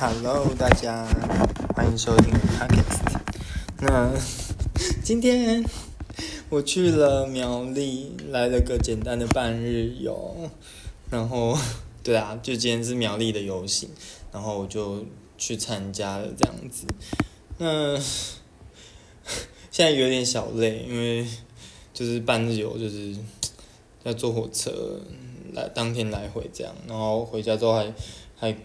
Hello，大家欢迎收听 Podcast。那 今天我去了苗栗，来了个简单的半日游。然后，对啊，就今天是苗栗的游行，然后我就去参加了这样子。那 现在有点小累，因为就是半日游，就是要坐火车来当天来回这样，然后回家之后还还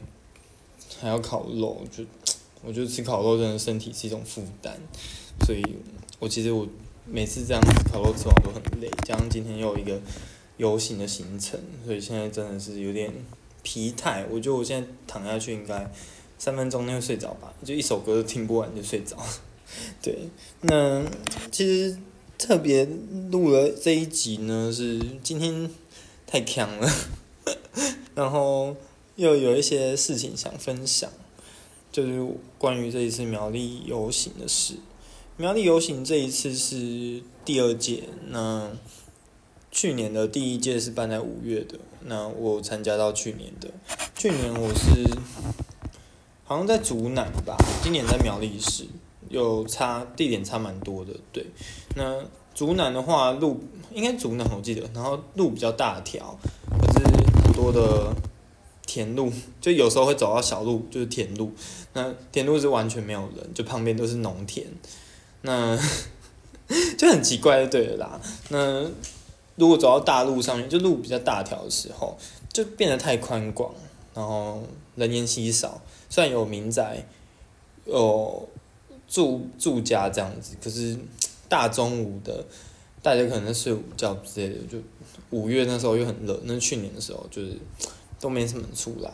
还要烤肉，就我觉得吃烤肉真的身体是一种负担，所以我其实我每次这样子烤肉吃完都很累，加上今天又有一个游行的行程，所以现在真的是有点疲态。我觉得我现在躺下去应该三分钟内睡着吧，就一首歌都听不完就睡着。对，那其实特别录了这一集呢，是今天太强了，然后又有一些事情想分享，就是关于这一次苗栗游行的事。苗栗游行这一次是第二届，那去年的第一届是办在五月的，那我参加到去年的，去年我是好像在竹南吧，今年在苗栗市。有差地点差蛮多的，对。那竹南的话，路应该竹南我记得，然后路比较大条，可是很多的田路，就有时候会走到小路，就是田路。那田路是完全没有人，就旁边都是农田，那 就很奇怪，就对了啦。那如果走到大路上面，就路比较大条的时候，就变得太宽广，然后人烟稀少。虽然有民宅，有。住住家这样子，可是大中午的，大家可能睡午觉之类的，就五月那时候又很热，那去年的时候就是都没什么出来。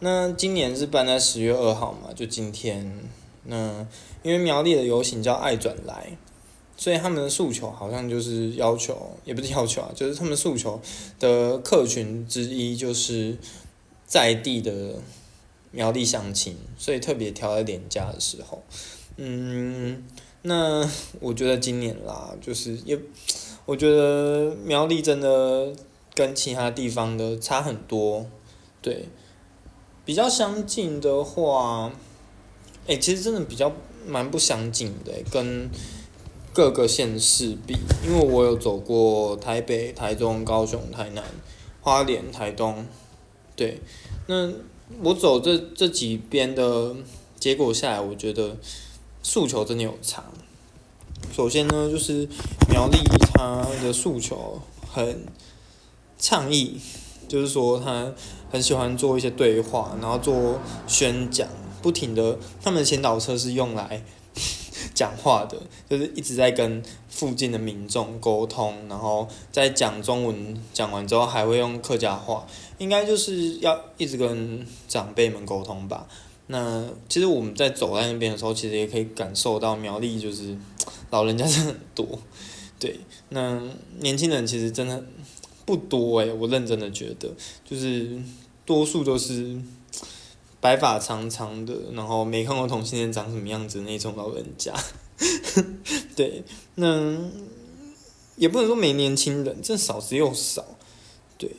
那今年是办在十月二号嘛，就今天。那因为苗栗的游行叫爱转来，所以他们的诉求好像就是要求，也不是要求啊，就是他们诉求的客群之一就是在地的苗栗乡亲，所以特别挑在年假的时候。嗯，那我觉得今年啦，就是也，我觉得苗栗真的跟其他地方的差很多，对，比较相近的话，哎，其实真的比较蛮不相近的，跟各个县市比，因为我有走过台北、台中、高雄、台南、花莲、台东，对，那我走这这几边的结果下来，我觉得。诉求真的有差。首先呢，就是苗栗他的诉求很倡议，就是说他很喜欢做一些对话，然后做宣讲，不停的，他们的前导车是用来 讲话的，就是一直在跟附近的民众沟通，然后在讲中文讲完之后，还会用客家话，应该就是要一直跟长辈们沟通吧。那其实我们在走在那边的时候，其实也可以感受到苗栗就是老人家真的很多，对，那年轻人其实真的不多诶，我认真的觉得，就是多数都是白发苍苍的，然后没看过同性恋长什么样子那种老人家，对，那也不能说没年轻人，这少之又少，对，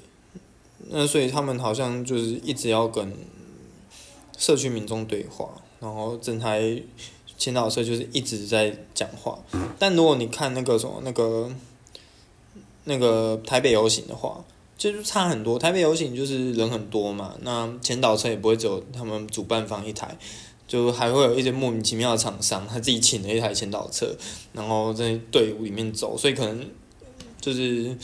那所以他们好像就是一直要跟。社区民众对话，然后整台前导车就是一直在讲话。但如果你看那个什么那个那个台北游行的话，就是差很多。台北游行就是人很多嘛，那前导车也不会只有他们主办方一台，就还会有一些莫名其妙的厂商他自己请了一台前导车，然后在队伍里面走，所以可能就是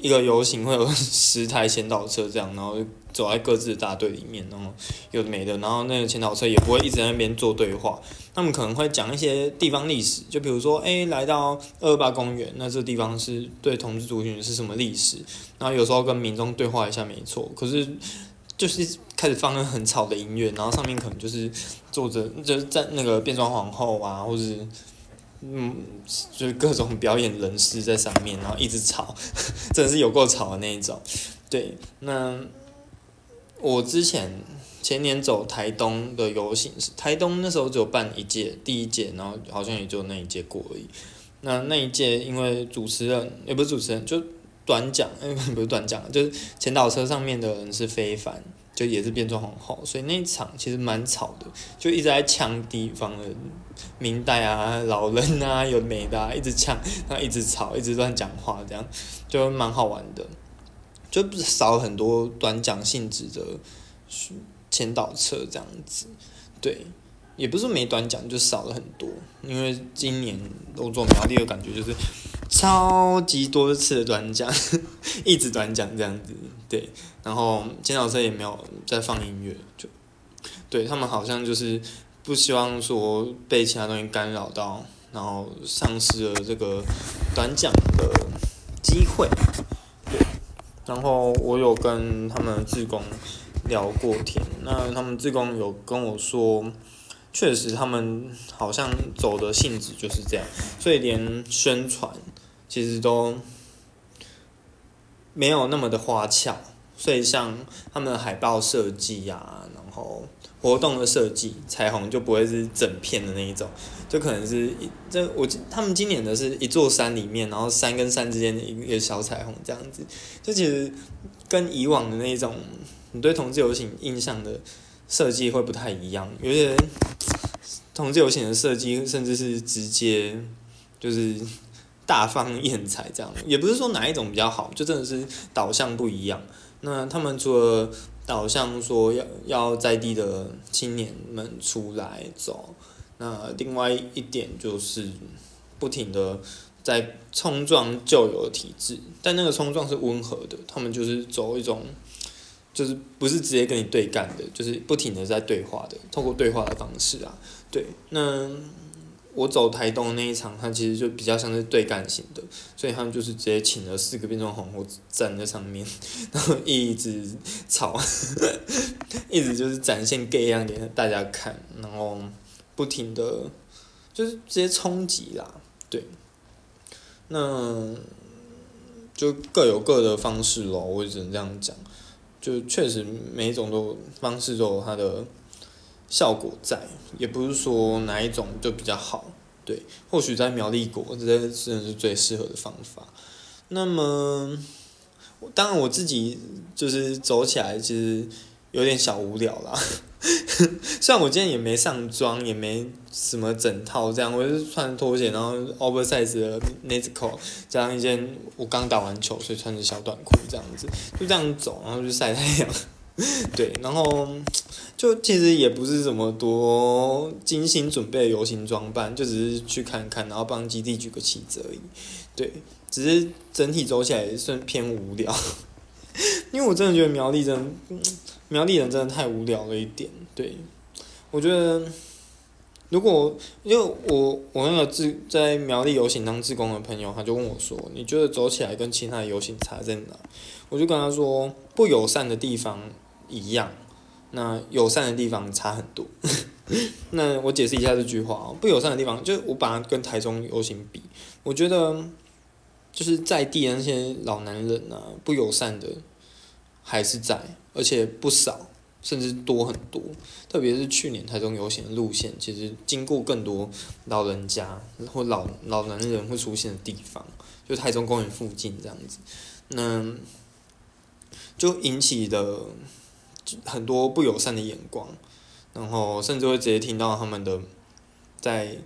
一个游行会有十台前导车这样，然后。走在各自的大队里面，然后有的没的，然后那个前导车也不会一直在那边做对话，他们可能会讲一些地方历史，就比如说，哎，来到二八公园，那这地方是对同志族群是什么历史？然后有时候跟民众对话一下，没错。可是就是开始放那很吵的音乐，然后上面可能就是坐着就是在那个变装皇后啊，或者嗯，就是各种表演人士在上面，然后一直吵，真的是有够吵的那一种。对，那。我之前前年走台东的游行台东那时候只有办一届第一届，然后好像也就那一届过而已。那那一届因为主持人也不是主持人，就短讲，不是短讲，就是前导车上面的人是非凡，就也是变装皇后，所以那一场其实蛮吵的，就一直在抢地方的明代啊、老人啊、有美的、啊，一直抢，然后一直吵，一直乱讲话，这样就蛮好玩的，就少很多短讲性质的前导车这样子，对。也不是没短讲，就少了很多。因为今年我做苗栗的感觉就是超级多次的短讲，一直短讲这样子。对，然后监导车也没有在放音乐，就对他们好像就是不希望说被其他东西干扰到，然后丧失了这个短讲的机会。然后我有跟他们志工聊过天，那他们志工有跟我说。确实，他们好像走的性质就是这样，所以连宣传其实都没有那么的花俏。所以像他们的海报设计呀，然后活动的设计，彩虹就不会是整片的那一种，就可能是一这我他们今年的是一座山里面，然后山跟山之间的一个小彩虹这样子，就其实跟以往的那种你对同志游行印象的。设计会不太一样，有些同志游行的设计甚至是直接就是大放异彩这样，也不是说哪一种比较好，就真的是导向不一样。那他们除了导向说要要在地的青年们出来走，那另外一点就是不停的在冲撞旧有的体制，但那个冲撞是温和的，他们就是走一种。就是不是直接跟你对干的，就是不停的在对话的，透过对话的方式啊，对。那我走台东那一场，它其实就比较像是对干型的，所以他们就是直接请了四个变装皇后站在上面，然后一直吵，一直就是展现 gay 样给大家看，然后不停的就是直接冲击啦，对。那就各有各的方式咯，我只能这样讲。就确实每一种都方式都有它的效果在，也不是说哪一种就比较好，对，或许在苗栗国这真的是最适合的方法。那么，当然我自己就是走起来其实有点小无聊啦。虽然我今天也没上妆，也没什么整套这样，我是穿拖鞋，然后 oversize 的 n e t c o 加上一件我刚打完球，所以穿着小短裤这样子，就这样走，然后就晒太阳。对，然后就其实也不是什么多精心准备的游行装扮，就只是去看看，然后帮基地举个旗子而已。对，只是整体走起来算偏无聊，因为我真的觉得苗栗真。苗栗人真的太无聊了一点，对，我觉得如果因为我我那个自在苗栗游行当志工的朋友，他就问我说：“你觉得走起来跟其他的游行差在哪？”我就跟他说：“不友善的地方一样，那友善的地方差很多。”那我解释一下这句话哦，不友善的地方，就是我把它跟台中游行比，我觉得就是在地的那些老男人啊，不友善的。还是在，而且不少，甚至多很多。特别是去年台中游行的路线，其实经过更多老人家或老老男人会出现的地方，就台中公园附近这样子，那就引起的很多不友善的眼光，然后甚至会直接听到他们的在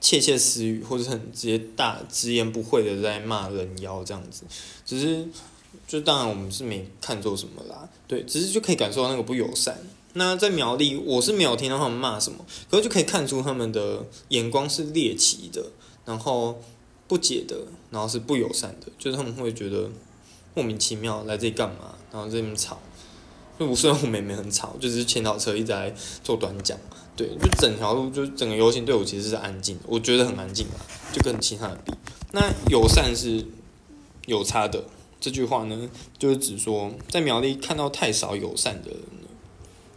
窃窃私语，或者很直接大直言不讳的在骂人妖这样子，只是。就当然我们是没看作什么啦，对，只是就可以感受到那个不友善。那在苗栗，我是没有听到他们骂什么，可是就可以看出他们的眼光是猎奇的，然后不解的，然后是不友善的，就是他们会觉得莫名其妙来这里干嘛，然后这边吵。就我虽然我们也没很吵，就是前导车一直在做短讲，对，就整条路就整个游行队伍其实是安静，我觉得很安静啦，就跟其他的比。那友善是有差的。这句话呢，就是指说，在苗栗看到太少友善的人了。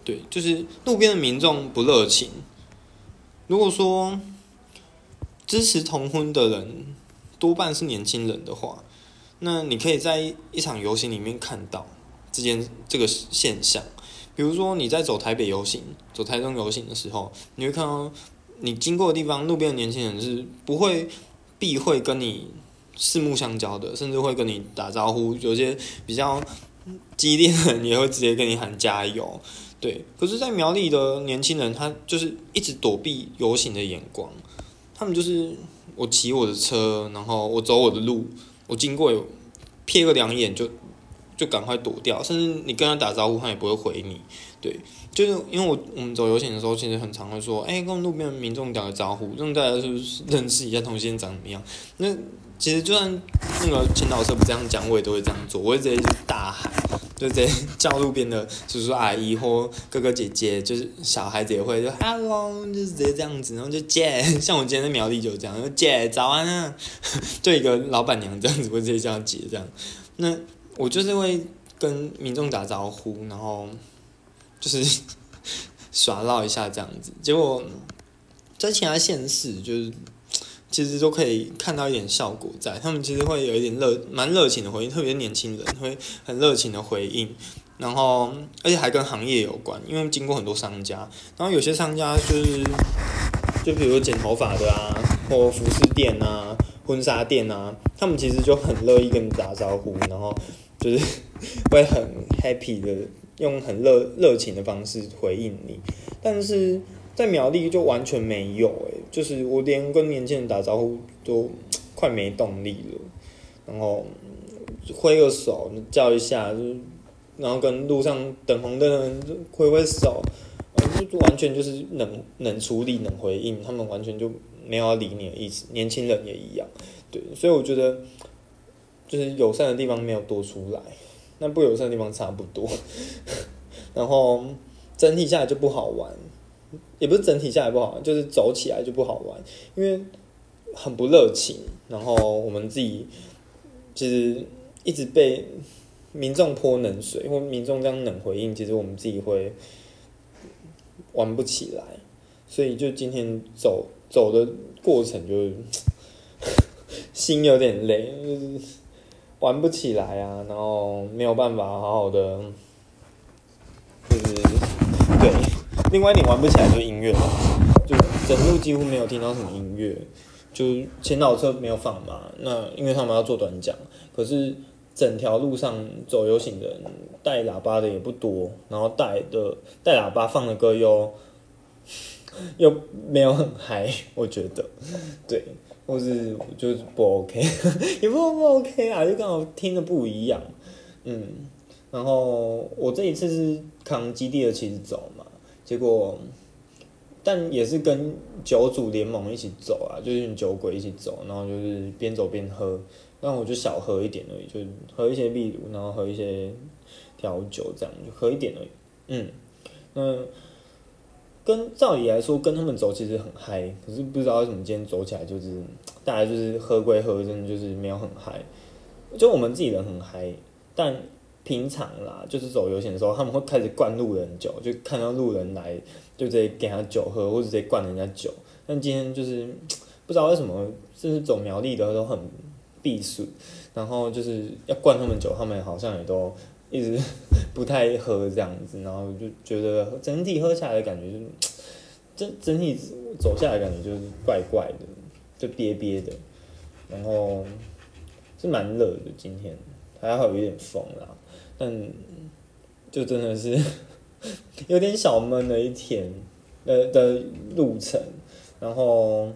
对，就是路边的民众不热情。如果说支持同婚的人多半是年轻人的话，那你可以在一场游行里面看到这件这个现象。比如说你在走台北游行、走台中游行的时候，你会看到你经过的地方，路边的年轻人是不会避讳跟你。四目相交的，甚至会跟你打招呼。有些比较激烈的人也会直接跟你喊加油。对，可是，在苗栗的年轻人，他就是一直躲避游行的眼光。他们就是我骑我的车，然后我走我的路，我经过有瞥个两眼就就赶快躲掉，甚至你跟他打招呼，他也不会回你。对，就是因为我我们走游行的时候，其实很常会说，哎，跟路边民众打个招呼，让大家就是认识一下同性长怎么样。那其实就算那个前导车不这样讲，我也都会这样做，我会直接就大喊。就直接叫路边的叔叔阿姨或哥哥姐姐，就是小孩子也会就 hello，就是直接这样子，然后就姐，像我今天在苗栗就 这样，就姐早安啊，就一个老板娘这样子会直接叫姐这样。那我就是会跟民众打招呼，然后就是 耍闹一下这样子。结果在其他县市就是。其实都可以看到一点效果在，他们其实会有一点热，蛮热情的回应，特别是年轻人会很热情的回应，然后而且还跟行业有关，因为经过很多商家，然后有些商家就是，就比如剪头发的啊，或服饰店啊、婚纱店啊，他们其实就很乐意跟你打招呼，然后就是会很 happy 的用很热热情的方式回应你，但是。在苗栗就完全没有诶，就是我连跟年轻人打招呼都快没动力了，然后挥个手叫一下，就然后跟路上等红灯的人挥挥手，就完全就是冷冷处理冷回应，他们完全就没有要理你的意思。年轻人也一样，对，所以我觉得就是友善的地方没有多出来，那不友善的地方差不多，然后整体下来就不好玩。也不是整体下来不好，就是走起来就不好玩，因为很不热情。然后我们自己其实一直被民众泼冷水，或民众这样冷回应，其实我们自己会玩不起来。所以就今天走走的过程，就 心有点累，就是玩不起来啊，然后没有办法好好的，就是。另外一点玩不起来就是音乐，就整路几乎没有听到什么音乐，就前导车没有放嘛。那因为他们要做短讲，可是整条路上走游行的人带喇叭的也不多，然后带的带喇叭放的歌又又没有很嗨，我觉得，对，或是就是不 OK，也不不 OK 啊，就刚好听的不一样，嗯，然后我这一次是扛基地的旗子走。结果，但也是跟酒主联盟一起走啊，就是酒鬼一起走，然后就是边走边喝，那我就少喝一点而已，就喝一些秘鲁，然后喝一些调酒，这样就喝一点而已。嗯，那跟照理来说，跟他们走其实很嗨，可是不知道为什么今天走起来就是，大家就是喝归喝，真的就是没有很嗨，就我们自己人很嗨，但。平常啦，就是走游行的时候，他们会开始灌路人酒，就看到路人来，就直接给他酒喝，或者直接灌人家酒。但今天就是 不知道为什么，就是走苗栗的都很避暑，然后就是要灌他们酒，他们好像也都一直 不太喝这样子，然后就觉得整体喝下来的感觉就，整整体走下来感觉就是怪怪的，就憋憋的，然后是蛮热的，今天还好有点风啦。嗯就真的是 有点小闷的一天的的路程，然后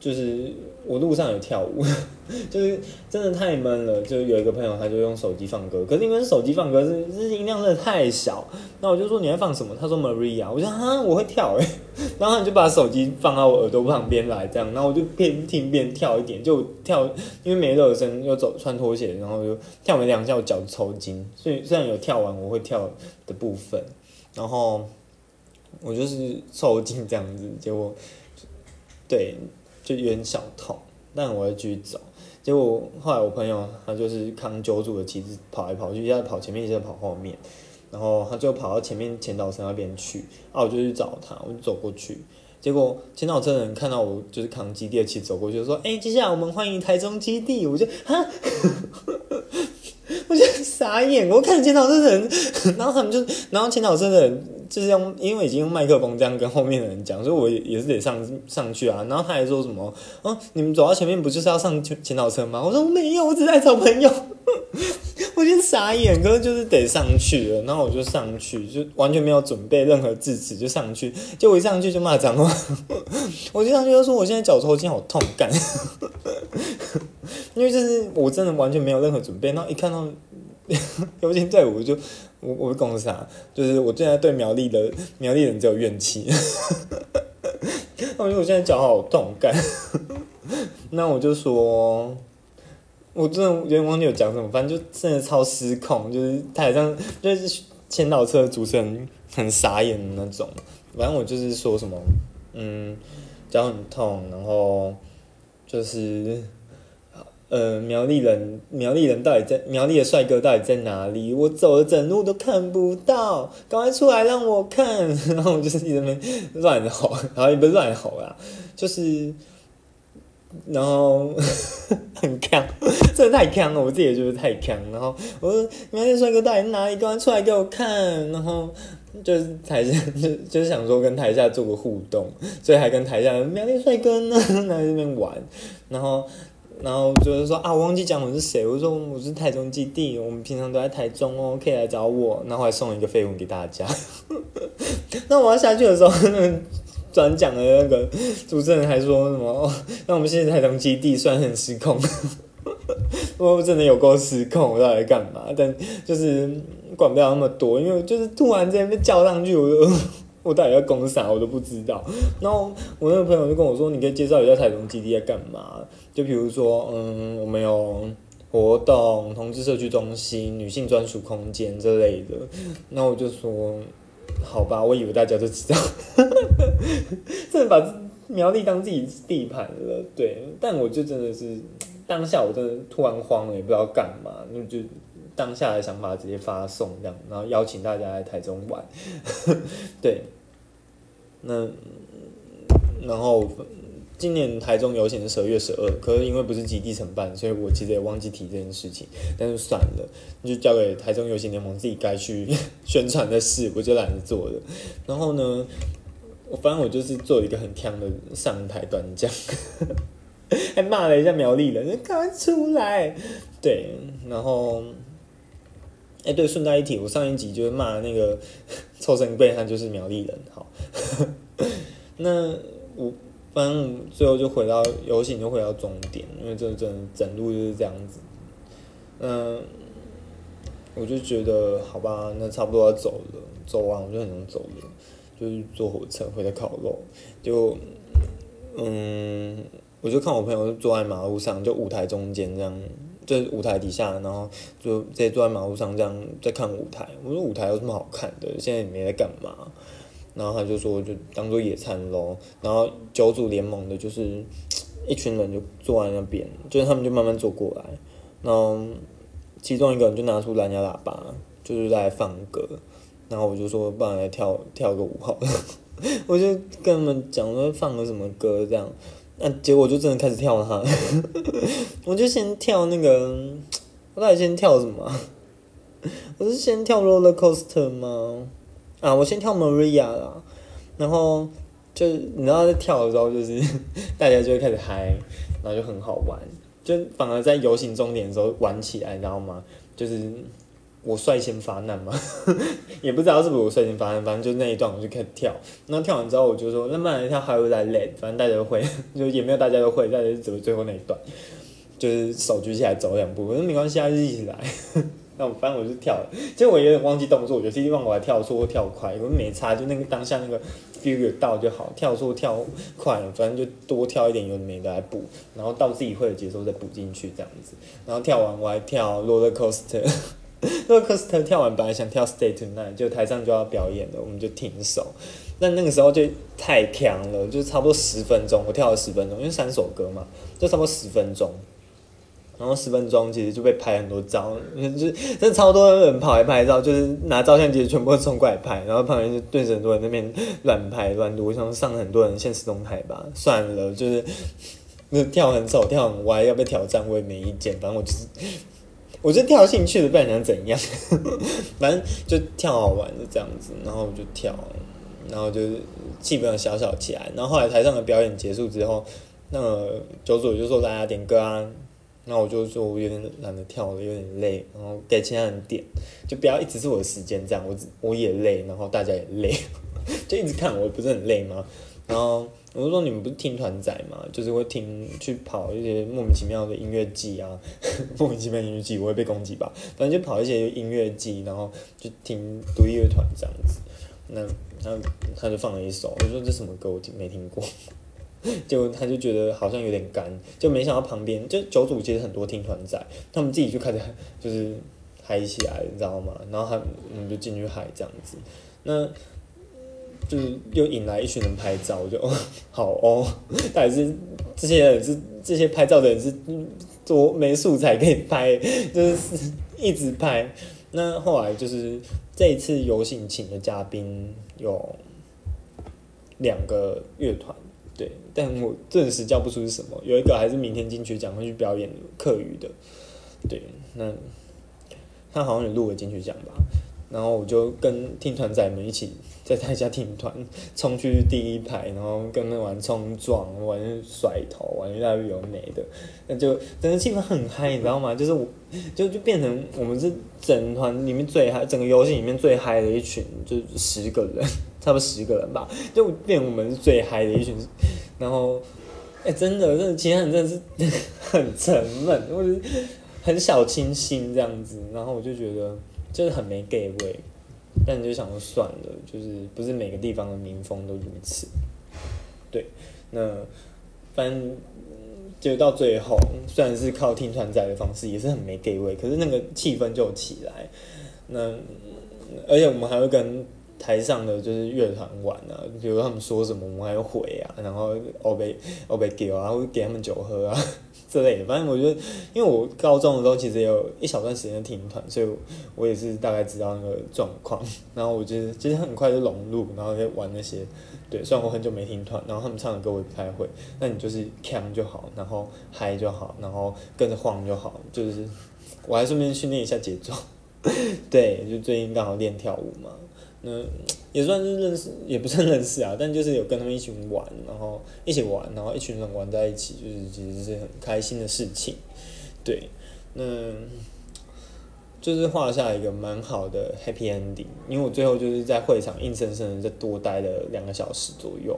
就是我路上有跳舞，就是真的太闷了。就有一个朋友，他就用手机放歌，可是因为手机放歌是是音量真的太小，那我就说你在放什么？他说 Maria，我说哈？我会跳哎，然后你就把手机放到我耳朵旁边来，这样，然后我就边听边跳一点，就跳，因为没热身又走穿拖鞋，然后就跳没两下，我脚抽筋，所以虽然有跳完我会跳的部分，然后我就是抽筋这样子，结果对。就有点小痛，但我要继续走。结果后来我朋友他就是扛酒主的旗子跑来跑去，一下跑前面，一下跑后面，然后他就跑到前面前导车那边去。啊，我就去找他，我就走过去。结果前导车的人看到我就是扛基地的旗走过去，就说：“哎，接下来我们欢迎台中基地。”我就哈，我就傻眼。我看前导车的人，然后他们就，然后前导车的人。就是用，因为已经用麦克风这样跟后面的人讲，所以我也是得上上去啊。然后他还说什么，哦，你们走到前面不就是要上前前导车吗？我说没有，我只在找朋友。我就傻眼，可是就是得上去了，然后我就上去，就完全没有准备任何字词就上去，就我一上去就骂脏话，我就上去就说我现在脚抽筋好痛干，因为就是我真的完全没有任何准备，然后一看到尤其在我就我我讲啥，就是我现在对苗栗的苗栗人只有怨气，我觉得我现在脚好痛干，那我就说。我真的有点忘记有讲什么，反正就真的超失控，就是台上就是前导车主持人很傻眼的那种。反正我就是说什么，嗯，脚很痛，然后就是呃，苗栗人，苗栗人到底在苗栗的帅哥到底在哪里？我走了整路都看不到，赶快出来让我看！然后我就是一直在乱吼，然后也不乱吼啦，就是。然后 很强，真的太强了，我自己也觉得太强。然后我说：“苗栗帅哥到底哪里？赶快出来给我看！”然后就是台下就 就是想说跟台下做个互动，所以还跟台下苗栗帅哥呢在那边玩。然后然后就是说啊，我忘记讲我是谁，我说我是台中基地，我们平常都在台中哦，可以来找我。然后还送一个绯闻给大家。那我要下去的时候。转讲的那个主持人还说什么？那我们现在台中基地算很失控，我真的有够失控，我到底干嘛？但就是管不了那么多，因为就是突然之间被叫上去，我就 我到底要攻啥，我都不知道。然后我那个朋友就跟我说：“你可以介绍一下台中基地在干嘛？就比如说，嗯，我们有活动、同志社区中心、女性专属空间之类的。”那我就说。好吧，我以为大家都知道，真的把苗栗当自己地盘了，对。但我就真的是当下，我真的突然慌了，也不知道干嘛，那就当下的想法直接发送这样，然后邀请大家来台中玩，对。那然后。今年台中游行是十二月十二，可是因为不是基地承办，所以我其实也忘记提这件事情。但是算了，就交给台中游行联盟自己该去 宣传的事，我就懒得做了。然后呢，我反正我就是做一个很强的上台短讲，还骂了一下苗栗人，赶快出来。对，然后，哎，对，顺带一提，我上一集就是骂那个 臭生贵，他就是苗栗人。好，那我。反正最后就回到游行，就回到终点，因为这整整路就是这样子。嗯，我就觉得好吧，那差不多要走了，走完我就很想走了，就是坐火车回来烤肉。就嗯，我就看我朋友就坐在马路上，就舞台中间这样，就舞台底下，然后就直接坐在马路上这样在看舞台。我说舞台有什么好看的？现在也没在干嘛。然后他就说，就当做野餐喽。然后九组联盟的，就是 一群人就坐在那边，就是他们就慢慢走过来。然后其中一个人就拿出蓝牙喇叭，就是在放歌。然后我就说，不然来跳跳个舞好了。我就跟他们讲说，放个什么歌这样。那结果就真的开始跳了。我就先跳那个，我到底先跳什么？我是先跳 roller coaster 吗？啊，我先跳 Maria 啦，然后就是你知道在跳的时候，就是 大家就会开始嗨，然后就很好玩，就反而在游行终点的时候玩起来，你知道吗？就是我率先发难嘛，也不知道是不是我率先发难，反正就那一段我就开始跳，那跳完之后我就说，那不然跳 How I Let，反正大家都会，就也没有大家都会，大家就走最后那一段，就是手举起来走两步，我说没关系，啊，就一起来。那我反正我就跳了，其实我有点忘记动作，我觉得希望我还跳错跳快，我没差，就那个当下那个 feel 有到就好，跳错跳快了，反正就多跳一点，有没的来补，然后到自己会的节奏再补进去这样子，然后跳完我还跳 roller coaster，roller coaster 跳完本来想跳 stay tonight，就台上就要表演了，我们就停手，那那个时候就太强了，就差不多十分钟，我跳了十分钟，因为三首歌嘛，就差不多十分钟。然后十分钟其实就被拍很多照，就是真超多人跑来拍照，就是拿照相机全部冲过来拍，然后旁边就对着很多人那边乱拍乱录，想上很多人现实动态吧。算了，就是那跳很丑跳很歪，要被挑战我也没意见，反正我就是，我就跳兴趣的，不然想怎样，反正就跳好玩就这样子，然后我就跳，然后就是气氛小小起来，然后后来台上的表演结束之后，那个九组就说大家点歌啊。那我就说我有点懒得跳了，有点累，然后给其他人点，就不要一直是我的时间这样，我我也累，然后大家也累，就一直看我不是很累吗？然后我就说你们不是听团仔嘛，就是会听去跑一些莫名其妙的音乐季啊，莫名其妙音乐季我会被攻击吧，反正就跑一些音乐季，然后就听独立乐团这样子。那他他就放了一首，我说这什么歌我听没听过。就他就觉得好像有点干，就没想到旁边就九组其实很多听团仔，他们自己就开始 就是嗨起来，你知道吗？然后他我们就进去嗨这样子，那就是又引来一群人拍照，就 好哦，但是这些人是这些拍照的人是多没素材可以拍，就是 一直拍。那后来就是这一次游行请的嘉宾有两个乐团。但我顿时叫不出是什么。有一个还是明天金曲奖会去表演课余的，对，那他好像也录了金曲奖吧。然后我就跟听团仔们一起在台下听团，冲去第一排，然后跟他玩冲撞、玩甩头、玩一大堆有美的，那就整个气氛很嗨，你知道吗？就是我，就就变成我们是整团里面最嗨，整个游戏里面最嗨的一群，就十个人。差不多十个人吧，就变我们是最嗨的一群，然后，哎，真的，这其他人真的是 很沉闷，或者很小清新这样子，然后我就觉得就是很没 gay 味，但你就想说算了，就是不是每个地方的民风都如此，对，那反正就到最后，虽然是靠听团仔的方式，也是很没 gay 味，可是那个气氛就起来，那而且我们还会跟。台上的就是乐团玩啊，比如他们说什么，我们还要回啊，然后我被我被给啊，会给他们酒喝啊 之类的。反正我觉得，因为我高中的时候其实也有一小段时间听团，所以我也是大概知道那个状况。然后我觉得其实很快就融入，然后就玩那些。对，虽然我很久没听团，然后他们唱的歌我也不太会，那你就是 cam 就好，然后嗨就好，然后跟着晃就好，就是我还顺便训练一下节奏。对，就最近刚好练跳舞嘛。那 也算是认识，也不算认识啊，但就是有跟他们一起玩，然后一起玩，然后一群人玩在一起，就是其实是很开心的事情。对，那就是画下一个蛮好的 happy ending，因为我最后就是在会场硬生生的再多待了两个小时左右。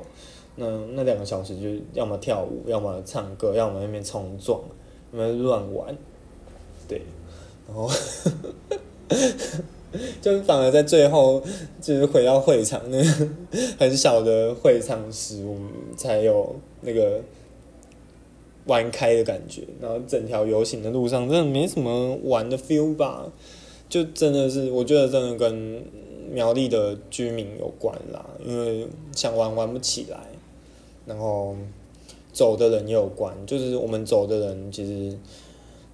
那那两个小时就要么跳舞，要么唱歌，要么那边冲撞，要么乱玩。对，然后。就反而在最后，就是回到会场那个 很小的会场时，我们才有那个玩开的感觉。然后整条游行的路上，真的没什么玩的 feel 吧？就真的是，我觉得真的跟苗栗的居民有关啦，因为想玩玩不起来。然后走的人也有关，就是我们走的人其实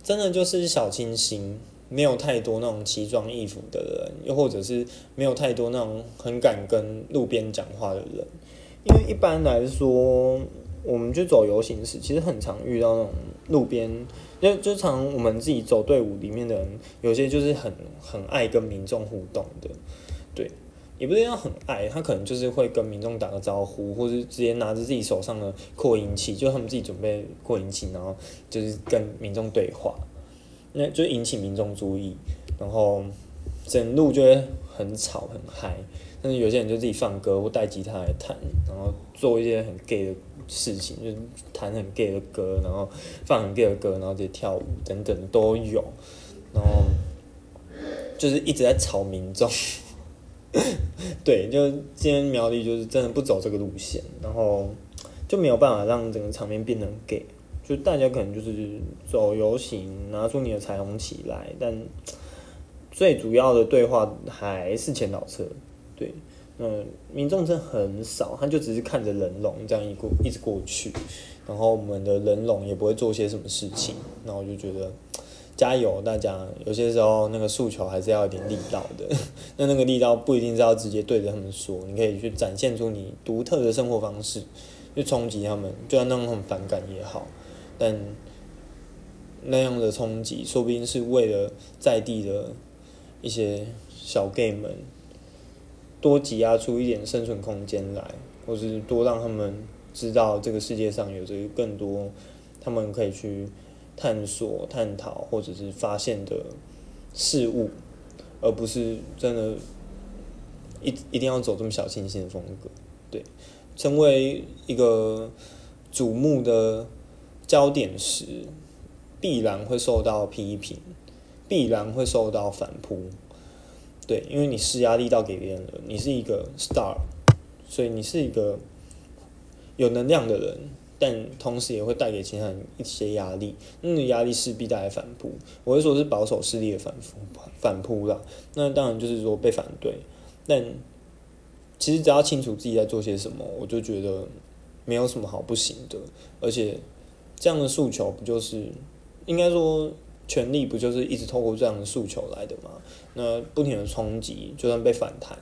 真的就是小清新。没有太多那种奇装异服的人，又或者是没有太多那种很敢跟路边讲话的人，因为一般来说，我们去走游行时，其实很常遇到那种路边，就就常我们自己走队伍里面的人，有些就是很很爱跟民众互动的，对，也不是要很爱，他可能就是会跟民众打个招呼，或者直接拿着自己手上的扩音器，就他们自己准备扩音器，然后就是跟民众对话。那就引起民众注意，然后整路就会很吵很嗨。但是有些人就自己放歌或带吉他来弹，然后做一些很 gay 的事情，就弹很 gay 的歌，然后放很 gay 的歌，然后直接跳舞等等都有。然后就是一直在吵民众。对，就今天苗栗就是真的不走这个路线，然后就没有办法让整个场面变得很 gay。就大家可能就是走游行，拿出你的彩虹旗来，但最主要的对话还是前导车，对，嗯，民众真的很少，他就只是看着人龙这样一过一直过去，然后我们的人龙也不会做些什么事情，那我就觉得加油，大家有些时候那个诉求还是要一点力道的，那那个力道不一定是要直接对着他们说，你可以去展现出你独特的生活方式，去冲击他们，就算让他们反感也好。但那样的冲击，说不定是为了在地的一些小 gay 们多挤压出一点生存空间来，或是多让他们知道这个世界上有着更多他们可以去探索、探讨或者是发现的事物，而不是真的一一定要走这么小清新的风格。对，成为一个瞩目的焦点时，必然会受到批评，必然会受到反扑。对，因为你施压力到给别人了，你是一个 star，所以你是一个有能量的人。但同时也会带给其他人一些压力，那压力势必带来反扑。我会说是保守势力的反扑，反扑啦。那当然就是说被反对，但其实只要清楚自己在做些什么，我就觉得没有什么好不行的。而且这样的诉求不就是应该说权力不就是一直透过这样的诉求来的吗？那不停的冲击，就算被反弹，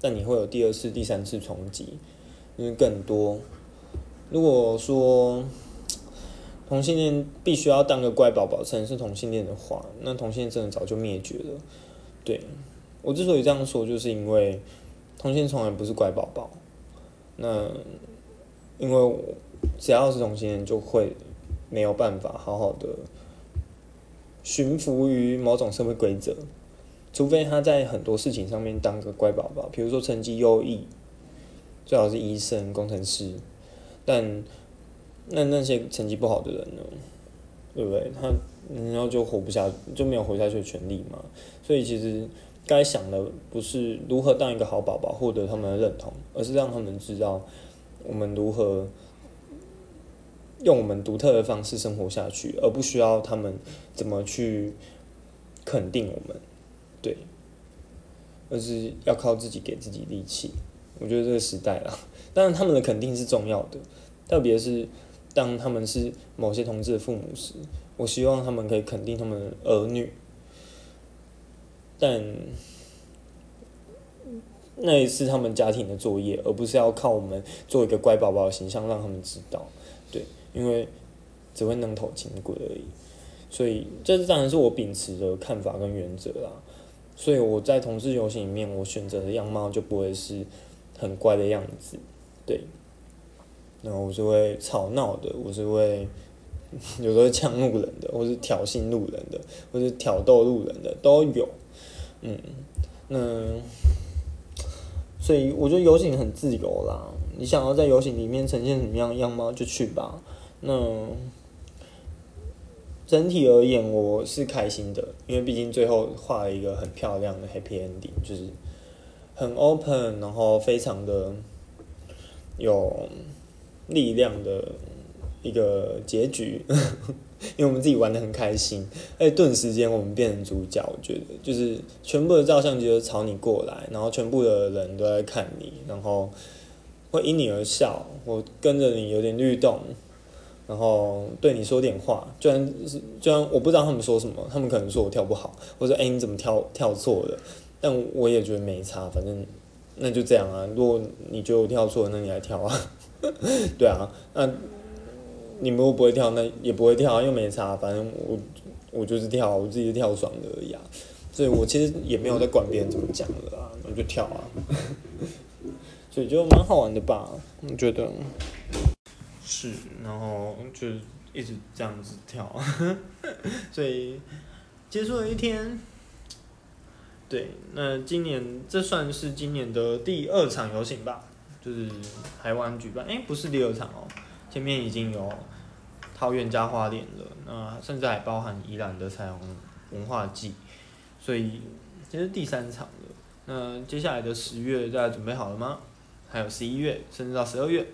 但你会有第二次、第三次冲击，因为更多。如果说同性恋必须要当个乖宝宝才能是同性恋的话，那同性恋真的早就灭绝了。对我之所以这样说，就是因为同性从来不是乖宝宝。那因为只要是同性恋，就会没有办法好好的驯服于某种社会规则，除非他在很多事情上面当个乖宝宝，比如说成绩优异，最好是医生、工程师。但那那些成绩不好的人呢，对不对？他然后就活不下，就没有活下去的权利嘛。所以其实该想的不是如何当一个好宝宝，获得他们的认同，而是让他们知道我们如何用我们独特的方式生活下去，而不需要他们怎么去肯定我们，对，而是要靠自己给自己力气。我觉得这个时代啊。当然，他们的肯定是重要的，特别是当他们是某些同志的父母时，我希望他们可以肯定他们的儿女。但那也是他们家庭的作业，而不是要靠我们做一个乖宝宝的形象让他们知道。对，因为只会能头轻轨而已。所以，这当然是我秉持的看法跟原则啦。所以我在同志游行里面，我选择的样貌就不会是很乖的样子。对，然后我是会吵闹的，我是会 有时候呛路人的，或是挑衅路人的，或是挑逗路人的都有。嗯，那所以我觉得游行很自由啦，你想要在游行里面呈现什么样的样貌就去吧。那整体而言，我是开心的，因为毕竟最后画了一个很漂亮的 happy ending，就是很 open，然后非常的。有力量的一个结局，因为我们自己玩的很开心，哎，顿时间我们变成主角，我觉得就是全部的照相机都朝你过来，然后全部的人都在看你，然后会因你而笑，我跟着你有点律动，然后对你说点话，就然是就然我不知道他们说什么，他们可能说我跳不好，或者哎你怎么跳跳错了，但我也觉得没差，反正。那就这样啊，如果你觉得我跳错，那你来跳啊，对啊，那你们如果不会跳，那也不会跳，又没差，反正我我就是跳，我自己跳爽的而已啊，所以我其实也没有在管别人怎么讲了啊，我就跳啊，所以就蛮好玩的吧，我觉得。是，然后就一直这样子跳，所以结束了一天。对，那今年这算是今年的第二场游行吧，就是台湾举办，哎，不是第二场哦，前面已经有桃园加花莲了，那甚至还包含宜兰的彩虹文化季，所以这是第三场了。那接下来的十月大家准备好了吗？还有十一月，甚至到十二月，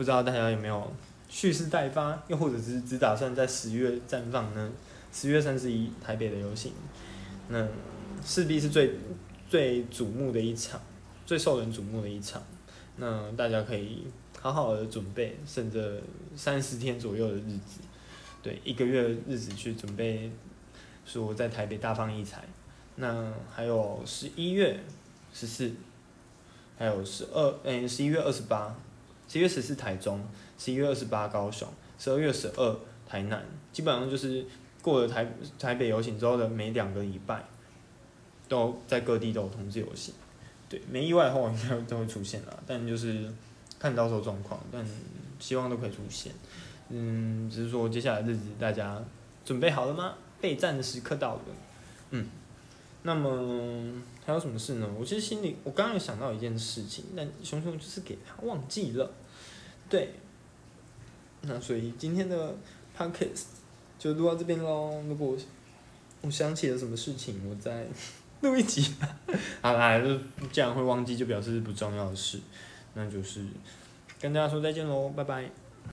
不知道大家有没有蓄势待发，又或者是只打算在十月绽放呢？十月三十一台北的游行，那。势必是最最瞩目的一场，最受人瞩目的一场。那大家可以好好的准备，剩着三十天左右的日子，对，一个月日子去准备，说在台北大放异彩。那还有十一月十四，还有十二，诶，十一月二十八，十一月十四台中，十一月二十八高雄，十二月十二台南，基本上就是过了台台北游行之后的每两个礼拜。都在各地都有同志游戏，对，没意外的话应该都会出现啦，但就是看到时候状况，但希望都可以出现。嗯，只是说接下来日子大家准备好了吗？备战的时刻到了。嗯，那么还有什么事呢？我其实心里，我刚刚有想到一件事情，但熊熊就是给他忘记了。对，那所以今天的 podcast 就录到这边喽。如果我想起了什么事情，我再 录一集。好啦，就既然会忘记，就表示不重要的事，那就是跟大家说再见喽，拜拜。